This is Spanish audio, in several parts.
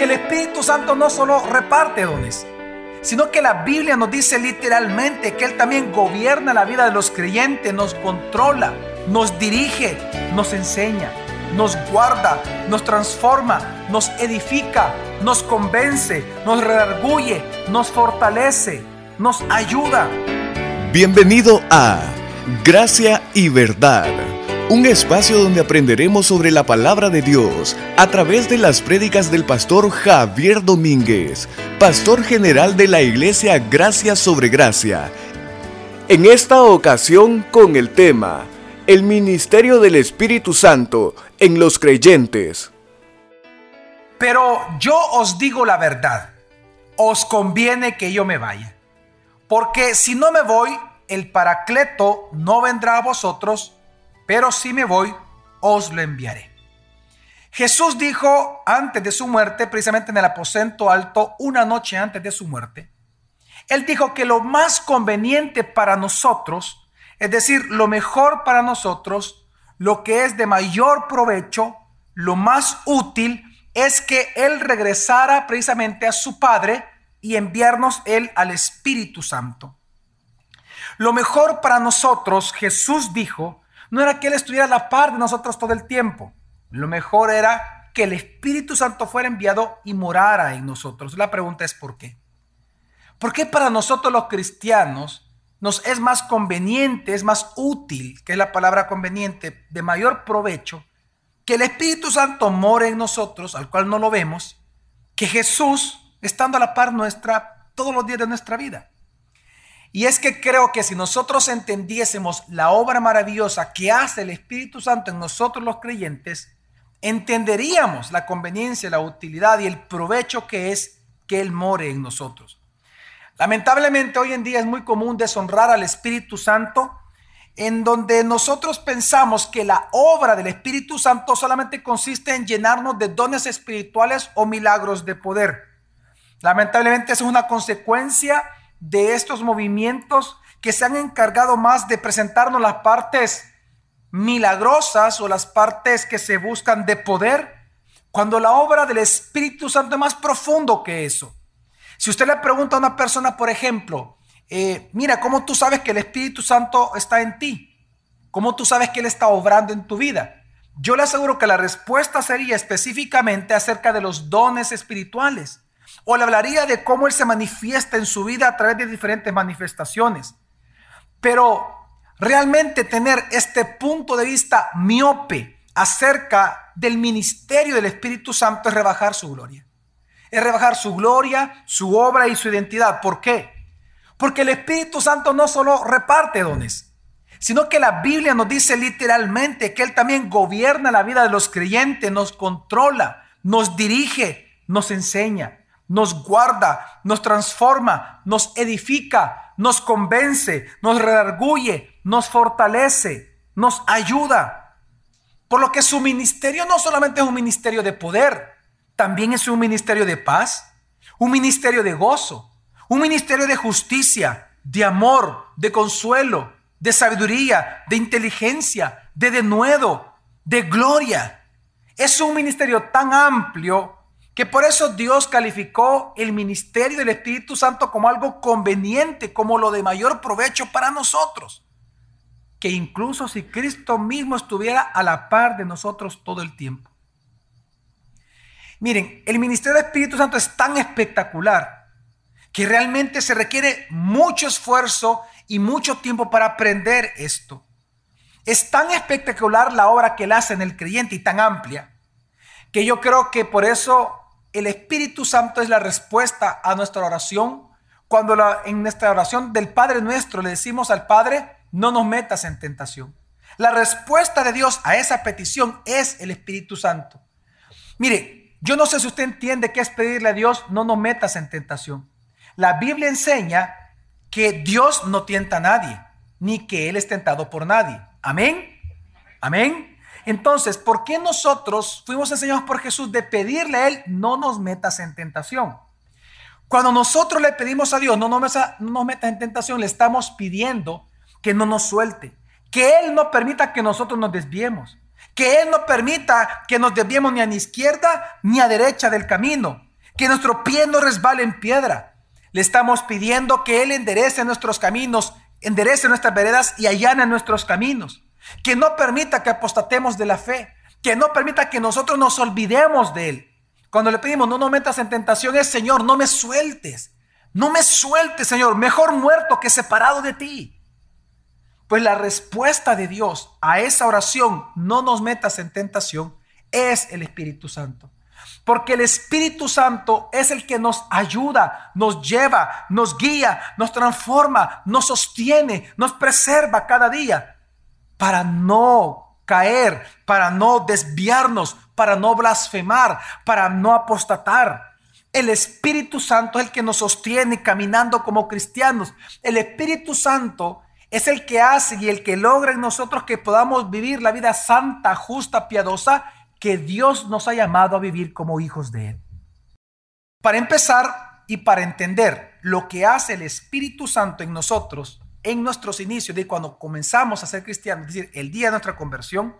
que el Espíritu Santo no solo reparte dones, sino que la Biblia nos dice literalmente que Él también gobierna la vida de los creyentes, nos controla, nos dirige, nos enseña, nos guarda, nos transforma, nos edifica, nos convence, nos redarguye, nos fortalece, nos ayuda. Bienvenido a Gracia y Verdad, un espacio donde aprenderemos sobre la palabra de Dios a través de las prédicas del pastor Javier Domínguez, pastor general de la iglesia Gracia sobre Gracia. En esta ocasión con el tema El ministerio del Espíritu Santo en los creyentes. Pero yo os digo la verdad, os conviene que yo me vaya, porque si no me voy, el Paracleto no vendrá a vosotros, pero si me voy, os lo enviaré. Jesús dijo antes de su muerte, precisamente en el aposento alto, una noche antes de su muerte, Él dijo que lo más conveniente para nosotros, es decir, lo mejor para nosotros, lo que es de mayor provecho, lo más útil, es que Él regresara precisamente a su Padre y enviarnos Él al Espíritu Santo. Lo mejor para nosotros, Jesús dijo, no era que Él estuviera a la par de nosotros todo el tiempo. Lo mejor era que el Espíritu Santo fuera enviado y morara en nosotros. La pregunta es ¿por qué? ¿Por qué para nosotros los cristianos nos es más conveniente, es más útil, que es la palabra conveniente, de mayor provecho, que el Espíritu Santo more en nosotros, al cual no lo vemos, que Jesús estando a la par nuestra todos los días de nuestra vida? Y es que creo que si nosotros entendiésemos la obra maravillosa que hace el Espíritu Santo en nosotros los creyentes, entenderíamos la conveniencia, la utilidad y el provecho que es que Él more en nosotros. Lamentablemente hoy en día es muy común deshonrar al Espíritu Santo en donde nosotros pensamos que la obra del Espíritu Santo solamente consiste en llenarnos de dones espirituales o milagros de poder. Lamentablemente eso es una consecuencia de estos movimientos que se han encargado más de presentarnos las partes milagrosas o las partes que se buscan de poder, cuando la obra del Espíritu Santo es más profundo que eso. Si usted le pregunta a una persona, por ejemplo, eh, mira, ¿cómo tú sabes que el Espíritu Santo está en ti? ¿Cómo tú sabes que Él está obrando en tu vida? Yo le aseguro que la respuesta sería específicamente acerca de los dones espirituales. O le hablaría de cómo Él se manifiesta en su vida a través de diferentes manifestaciones. Pero realmente tener este punto de vista miope acerca del ministerio del Espíritu Santo es rebajar su gloria. Es rebajar su gloria, su obra y su identidad. ¿Por qué? Porque el Espíritu Santo no solo reparte dones, sino que la Biblia nos dice literalmente que Él también gobierna la vida de los creyentes, nos controla, nos dirige, nos enseña nos guarda, nos transforma, nos edifica, nos convence, nos redarguye, nos fortalece, nos ayuda. Por lo que su ministerio no solamente es un ministerio de poder, también es un ministerio de paz, un ministerio de gozo, un ministerio de justicia, de amor, de consuelo, de sabiduría, de inteligencia, de denuedo, de gloria. Es un ministerio tan amplio que por eso Dios calificó el ministerio del Espíritu Santo como algo conveniente, como lo de mayor provecho para nosotros. Que incluso si Cristo mismo estuviera a la par de nosotros todo el tiempo. Miren, el ministerio del Espíritu Santo es tan espectacular que realmente se requiere mucho esfuerzo y mucho tiempo para aprender esto. Es tan espectacular la obra que él hace en el creyente y tan amplia que yo creo que por eso el Espíritu Santo es la respuesta a nuestra oración. Cuando en nuestra oración del Padre nuestro le decimos al Padre, no nos metas en tentación. La respuesta de Dios a esa petición es el Espíritu Santo. Mire, yo no sé si usted entiende qué es pedirle a Dios, no nos metas en tentación. La Biblia enseña que Dios no tienta a nadie, ni que Él es tentado por nadie. Amén. Amén. Entonces, ¿por qué nosotros fuimos enseñados por Jesús de pedirle a Él, no nos metas en tentación? Cuando nosotros le pedimos a Dios, no nos, no nos metas en tentación, le estamos pidiendo que no nos suelte, que Él no permita que nosotros nos desviemos, que Él no permita que nos desviemos ni a la izquierda ni a derecha del camino, que nuestro pie no resbale en piedra. Le estamos pidiendo que Él enderece nuestros caminos, enderece nuestras veredas y allane nuestros caminos. Que no permita que apostatemos de la fe, que no permita que nosotros nos olvidemos de Él. Cuando le pedimos, no nos metas en tentación, es Señor, no me sueltes. No me sueltes, Señor, mejor muerto que separado de ti. Pues la respuesta de Dios a esa oración, no nos metas en tentación, es el Espíritu Santo. Porque el Espíritu Santo es el que nos ayuda, nos lleva, nos guía, nos transforma, nos sostiene, nos preserva cada día para no caer, para no desviarnos, para no blasfemar, para no apostatar. El Espíritu Santo es el que nos sostiene caminando como cristianos. El Espíritu Santo es el que hace y el que logra en nosotros que podamos vivir la vida santa, justa, piadosa que Dios nos ha llamado a vivir como hijos de Él. Para empezar y para entender lo que hace el Espíritu Santo en nosotros, en nuestros inicios, de cuando comenzamos a ser cristianos, es decir, el día de nuestra conversión,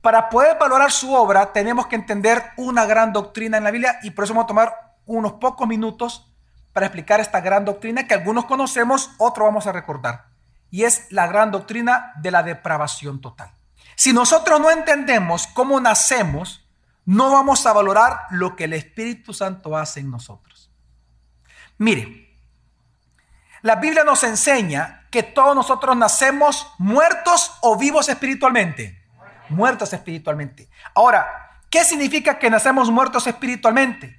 para poder valorar su obra tenemos que entender una gran doctrina en la Biblia y por eso vamos a tomar unos pocos minutos para explicar esta gran doctrina que algunos conocemos, otros vamos a recordar. Y es la gran doctrina de la depravación total. Si nosotros no entendemos cómo nacemos, no vamos a valorar lo que el Espíritu Santo hace en nosotros. Mire, la Biblia nos enseña que todos nosotros nacemos muertos o vivos espiritualmente. Muertos espiritualmente. Ahora, ¿qué significa que nacemos muertos espiritualmente?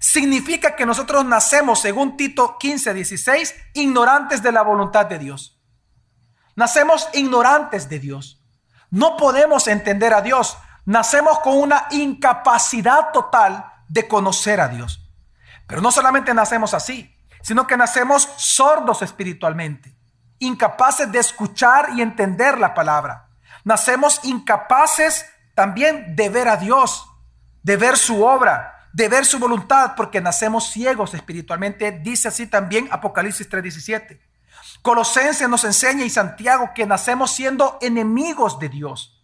Significa que nosotros nacemos, según Tito 15, 16, ignorantes de la voluntad de Dios. Nacemos ignorantes de Dios. No podemos entender a Dios. Nacemos con una incapacidad total de conocer a Dios. Pero no solamente nacemos así, sino que nacemos sordos espiritualmente, incapaces de escuchar y entender la palabra. Nacemos incapaces también de ver a Dios, de ver su obra, de ver su voluntad, porque nacemos ciegos espiritualmente. Dice así también Apocalipsis 3:17. Colosenses nos enseña y Santiago que nacemos siendo enemigos de Dios.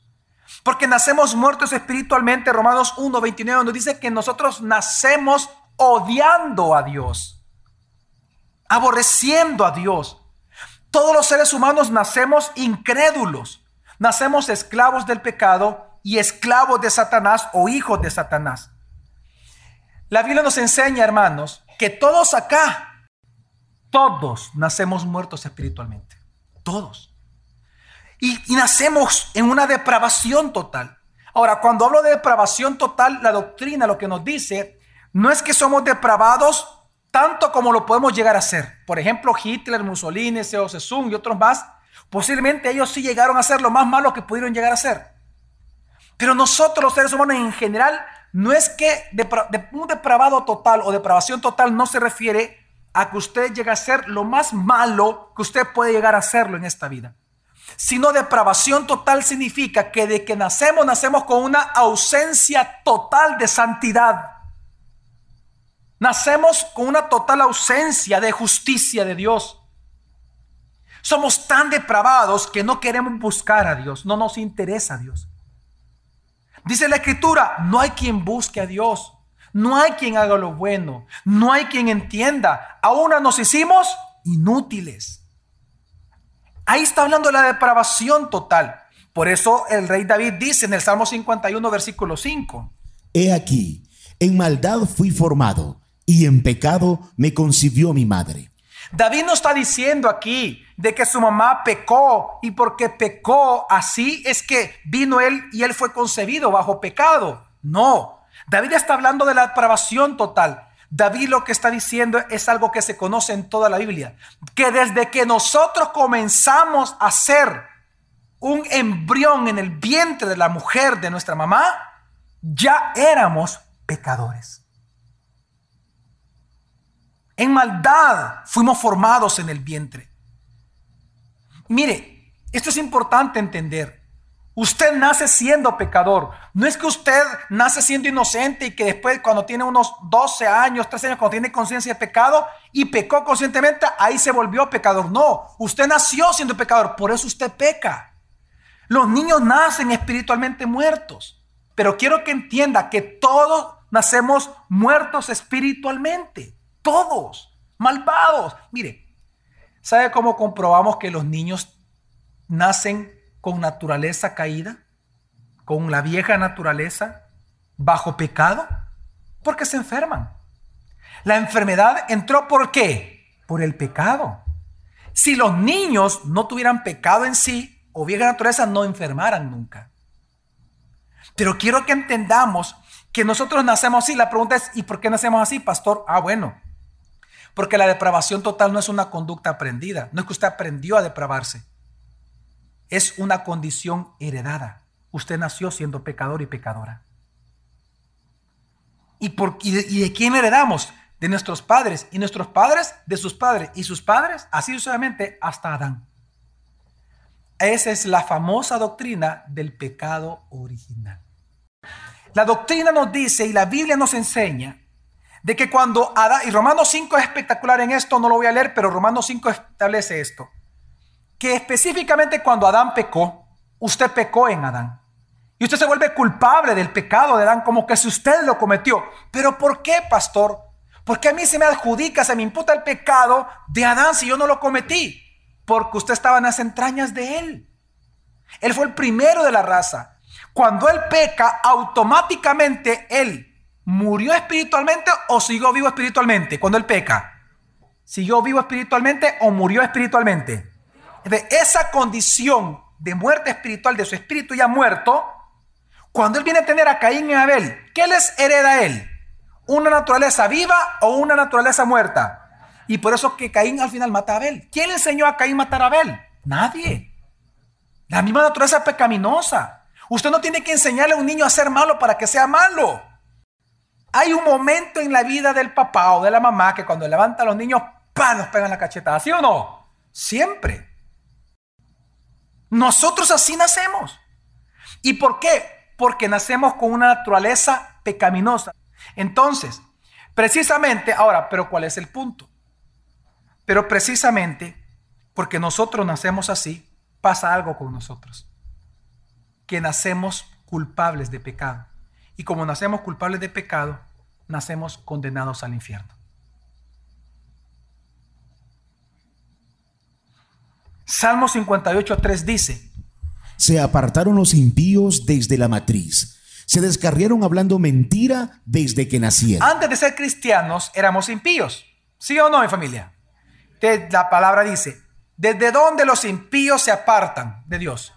Porque nacemos muertos espiritualmente. Romanos 1.29 nos dice que nosotros nacemos odiando a Dios. Aborreciendo a Dios. Todos los seres humanos nacemos incrédulos. Nacemos esclavos del pecado y esclavos de Satanás o hijos de Satanás. La Biblia nos enseña, hermanos, que todos acá todos nacemos muertos espiritualmente. Todos. Y, nacemos en una depravación total. Ahora, cuando hablo de depravación total, la doctrina lo que nos dice no es que somos depravados tanto como lo podemos llegar a ser. Por ejemplo, Hitler, Mussolini, Seo Sesung y otros más, posiblemente ellos sí llegaron a ser lo más malo que pudieron llegar a ser. Pero nosotros los seres humanos en general, no es que un depravado total o depravación total no se refiere a que usted llegue a ser lo más malo que usted puede llegar a serlo en esta vida. Sino depravación total significa que de que nacemos, nacemos con una ausencia total de santidad. Nacemos con una total ausencia de justicia de Dios. Somos tan depravados que no queremos buscar a Dios, no nos interesa a Dios. Dice la escritura, no hay quien busque a Dios. No hay quien haga lo bueno. No hay quien entienda. Aún nos hicimos inútiles. Ahí está hablando de la depravación total. Por eso el rey David dice en el Salmo 51, versículo 5. He aquí, en maldad fui formado y en pecado me concibió mi madre. David no está diciendo aquí de que su mamá pecó y porque pecó así es que vino él y él fue concebido bajo pecado. No, David está hablando de la depravación total. David lo que está diciendo es algo que se conoce en toda la Biblia, que desde que nosotros comenzamos a ser un embrión en el vientre de la mujer de nuestra mamá, ya éramos pecadores. En maldad fuimos formados en el vientre. Mire, esto es importante entender. Usted nace siendo pecador. No es que usted nace siendo inocente y que después cuando tiene unos 12 años, 13 años, cuando tiene conciencia de pecado y pecó conscientemente, ahí se volvió pecador. No, usted nació siendo pecador, por eso usted peca. Los niños nacen espiritualmente muertos. Pero quiero que entienda que todo nacemos muertos espiritualmente. Todos, malvados. Mire, ¿sabe cómo comprobamos que los niños nacen con naturaleza caída? Con la vieja naturaleza, bajo pecado. Porque se enferman. La enfermedad entró por qué? Por el pecado. Si los niños no tuvieran pecado en sí o vieja naturaleza, no enfermaran nunca. Pero quiero que entendamos que nosotros nacemos así. La pregunta es, ¿y por qué nacemos así, pastor? Ah, bueno, porque la depravación total no es una conducta aprendida. No es que usted aprendió a depravarse. Es una condición heredada. Usted nació siendo pecador y pecadora. ¿Y, por, y de quién heredamos? de nuestros padres y nuestros padres de sus padres y sus padres, así sucesivamente hasta Adán. Esa es la famosa doctrina del pecado original. La doctrina nos dice y la Biblia nos enseña de que cuando Adán, y Romanos 5 es espectacular en esto, no lo voy a leer, pero Romanos 5 establece esto, que específicamente cuando Adán pecó, usted pecó en Adán. Y usted se vuelve culpable del pecado de Adán como que si usted lo cometió. Pero ¿por qué, pastor? Porque a mí se me adjudica, se me imputa el pecado de Adán si yo no lo cometí. Porque usted estaba en las entrañas de él. Él fue el primero de la raza. Cuando él peca, automáticamente él murió espiritualmente o siguió vivo espiritualmente cuando él peca. ¿Siguió vivo espiritualmente o murió espiritualmente? De esa condición de muerte espiritual de su espíritu ya muerto, cuando él viene a tener a Caín y a Abel, ¿qué les hereda a él? una naturaleza viva o una naturaleza muerta. Y por eso que Caín al final mata a Abel. ¿Quién le enseñó a Caín matar a Abel? Nadie. La misma naturaleza pecaminosa. Usted no tiene que enseñarle a un niño a ser malo para que sea malo. Hay un momento en la vida del papá o de la mamá que cuando levanta a los niños, ¡pam! nos pegan la cachetada. ¿Sí o no? Siempre. Nosotros así nacemos. ¿Y por qué? Porque nacemos con una naturaleza pecaminosa. Entonces, precisamente, ahora, pero ¿cuál es el punto? Pero precisamente porque nosotros nacemos así, pasa algo con nosotros. Que nacemos culpables de pecado. Y como nacemos culpables de pecado, nacemos condenados al infierno. Salmo 58, 3 dice, Se apartaron los impíos desde la matriz se descarriaron hablando mentira desde que nacieron. Antes de ser cristianos éramos impíos. ¿Sí o no, mi familia? La palabra dice, ¿desde dónde los impíos se apartan de Dios?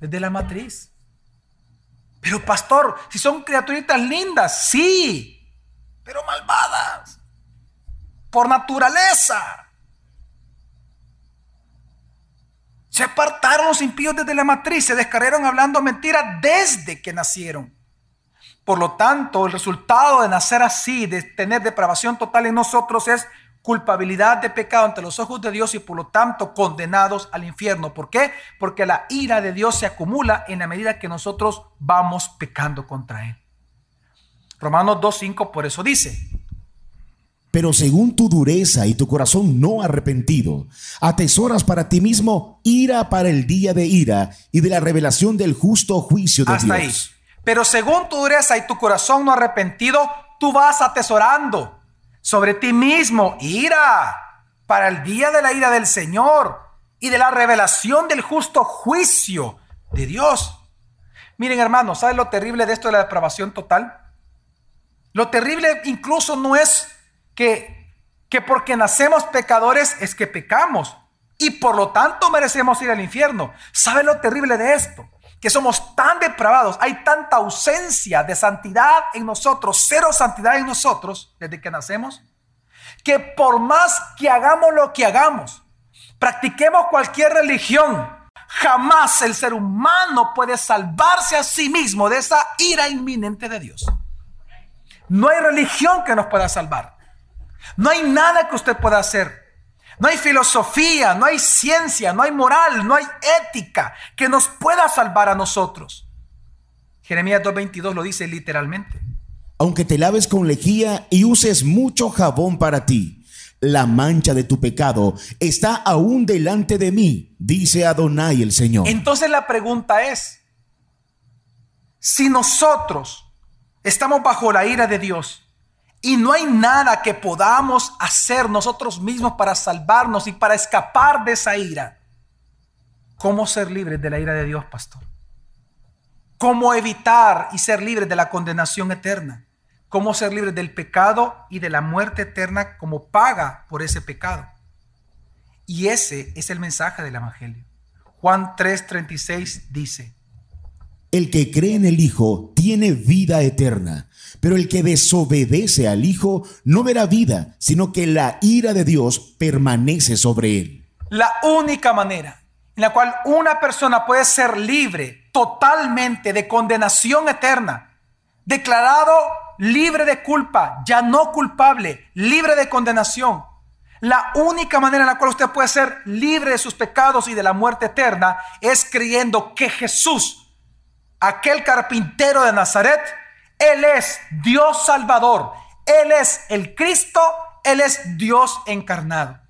Desde la matriz. Pero pastor, si son criaturitas lindas, sí, pero malvadas. Por naturaleza. Se apartaron los impíos desde la matriz, se descargaron hablando mentira desde que nacieron. Por lo tanto, el resultado de nacer así, de tener depravación total en nosotros, es culpabilidad de pecado ante los ojos de Dios y por lo tanto condenados al infierno. ¿Por qué? Porque la ira de Dios se acumula en la medida que nosotros vamos pecando contra Él. Romanos 2.5 por eso dice, pero según tu dureza y tu corazón no arrepentido, atesoras para ti mismo ira para el día de ira y de la revelación del justo juicio de Hasta Ahí. Pero según tu dureza y tu corazón no arrepentido, tú vas atesorando sobre ti mismo ira para el día de la ira del Señor y de la revelación del justo juicio de Dios. Miren hermanos, ¿saben lo terrible de esto de la depravación total? Lo terrible incluso no es que, que porque nacemos pecadores es que pecamos y por lo tanto merecemos ir al infierno. ¿Sabe lo terrible de esto? Que somos tan depravados, hay tanta ausencia de santidad en nosotros, cero santidad en nosotros desde que nacemos, que por más que hagamos lo que hagamos, practiquemos cualquier religión, jamás el ser humano puede salvarse a sí mismo de esa ira inminente de Dios. No hay religión que nos pueda salvar. No hay nada que usted pueda hacer. No hay filosofía, no hay ciencia, no hay moral, no hay ética que nos pueda salvar a nosotros. Jeremías 2.22 lo dice literalmente. Aunque te laves con lejía y uses mucho jabón para ti, la mancha de tu pecado está aún delante de mí, dice Adonai el Señor. Entonces la pregunta es, si nosotros estamos bajo la ira de Dios. Y no hay nada que podamos hacer nosotros mismos para salvarnos y para escapar de esa ira. ¿Cómo ser libres de la ira de Dios, pastor? ¿Cómo evitar y ser libres de la condenación eterna? ¿Cómo ser libres del pecado y de la muerte eterna como paga por ese pecado? Y ese es el mensaje del Evangelio. Juan 3:36 dice, El que cree en el Hijo tiene vida eterna, pero el que desobedece al Hijo no verá vida, sino que la ira de Dios permanece sobre él. La única manera en la cual una persona puede ser libre totalmente de condenación eterna, declarado libre de culpa, ya no culpable, libre de condenación, la única manera en la cual usted puede ser libre de sus pecados y de la muerte eterna es creyendo que Jesús, aquel carpintero de Nazaret, Él es Dios Salvador, Él es el Cristo, Él es Dios encarnado.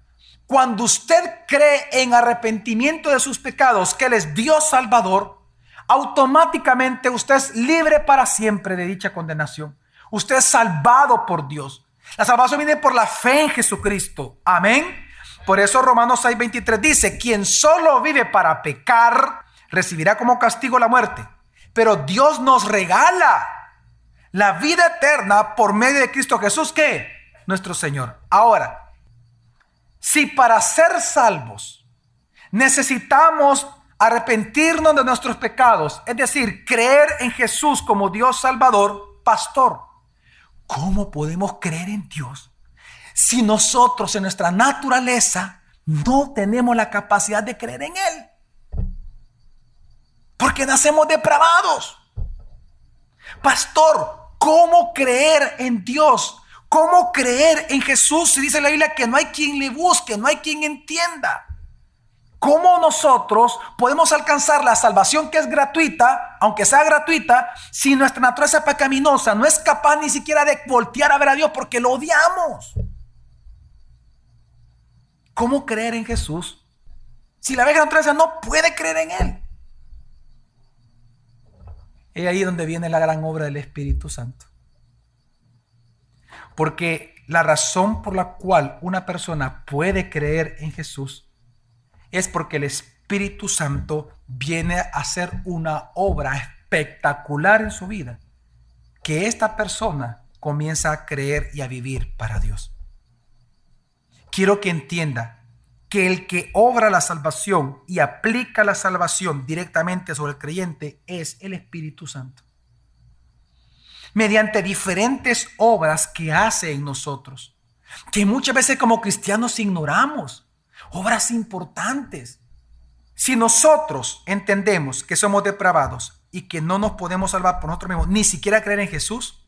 Cuando usted cree en arrepentimiento de sus pecados, que Él es Dios Salvador, automáticamente usted es libre para siempre de dicha condenación. Usted es salvado por Dios. La salvación viene por la fe en Jesucristo. Amén. Por eso Romanos 6:23 dice, quien solo vive para pecar, recibirá como castigo la muerte. Pero Dios nos regala la vida eterna por medio de Cristo Jesús, que nuestro Señor. Ahora, si para ser salvos necesitamos arrepentirnos de nuestros pecados, es decir, creer en Jesús como Dios Salvador, pastor, ¿Cómo podemos creer en Dios si nosotros en nuestra naturaleza no tenemos la capacidad de creer en Él? Porque nacemos depravados. Pastor, ¿cómo creer en Dios? ¿Cómo creer en Jesús si dice la Biblia que no hay quien le busque, no hay quien entienda? ¿Cómo nosotros podemos alcanzar la salvación que es gratuita, aunque sea gratuita, si nuestra naturaleza pecaminosa no es capaz ni siquiera de voltear a ver a Dios porque lo odiamos? ¿Cómo creer en Jesús si la vieja naturaleza no puede creer en Él? Es ahí donde viene la gran obra del Espíritu Santo. Porque la razón por la cual una persona puede creer en Jesús es porque el Espíritu Santo viene a hacer una obra espectacular en su vida, que esta persona comienza a creer y a vivir para Dios. Quiero que entienda que el que obra la salvación y aplica la salvación directamente sobre el creyente es el Espíritu Santo. Mediante diferentes obras que hace en nosotros, que muchas veces como cristianos ignoramos obras importantes. Si nosotros entendemos que somos depravados y que no nos podemos salvar por nosotros mismos, ni siquiera creer en Jesús,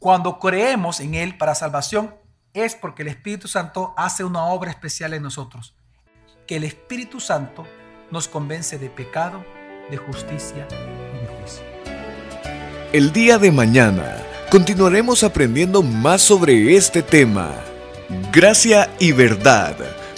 cuando creemos en Él para salvación, es porque el Espíritu Santo hace una obra especial en nosotros. Que el Espíritu Santo nos convence de pecado, de justicia y de juicio. El día de mañana continuaremos aprendiendo más sobre este tema. Gracia y verdad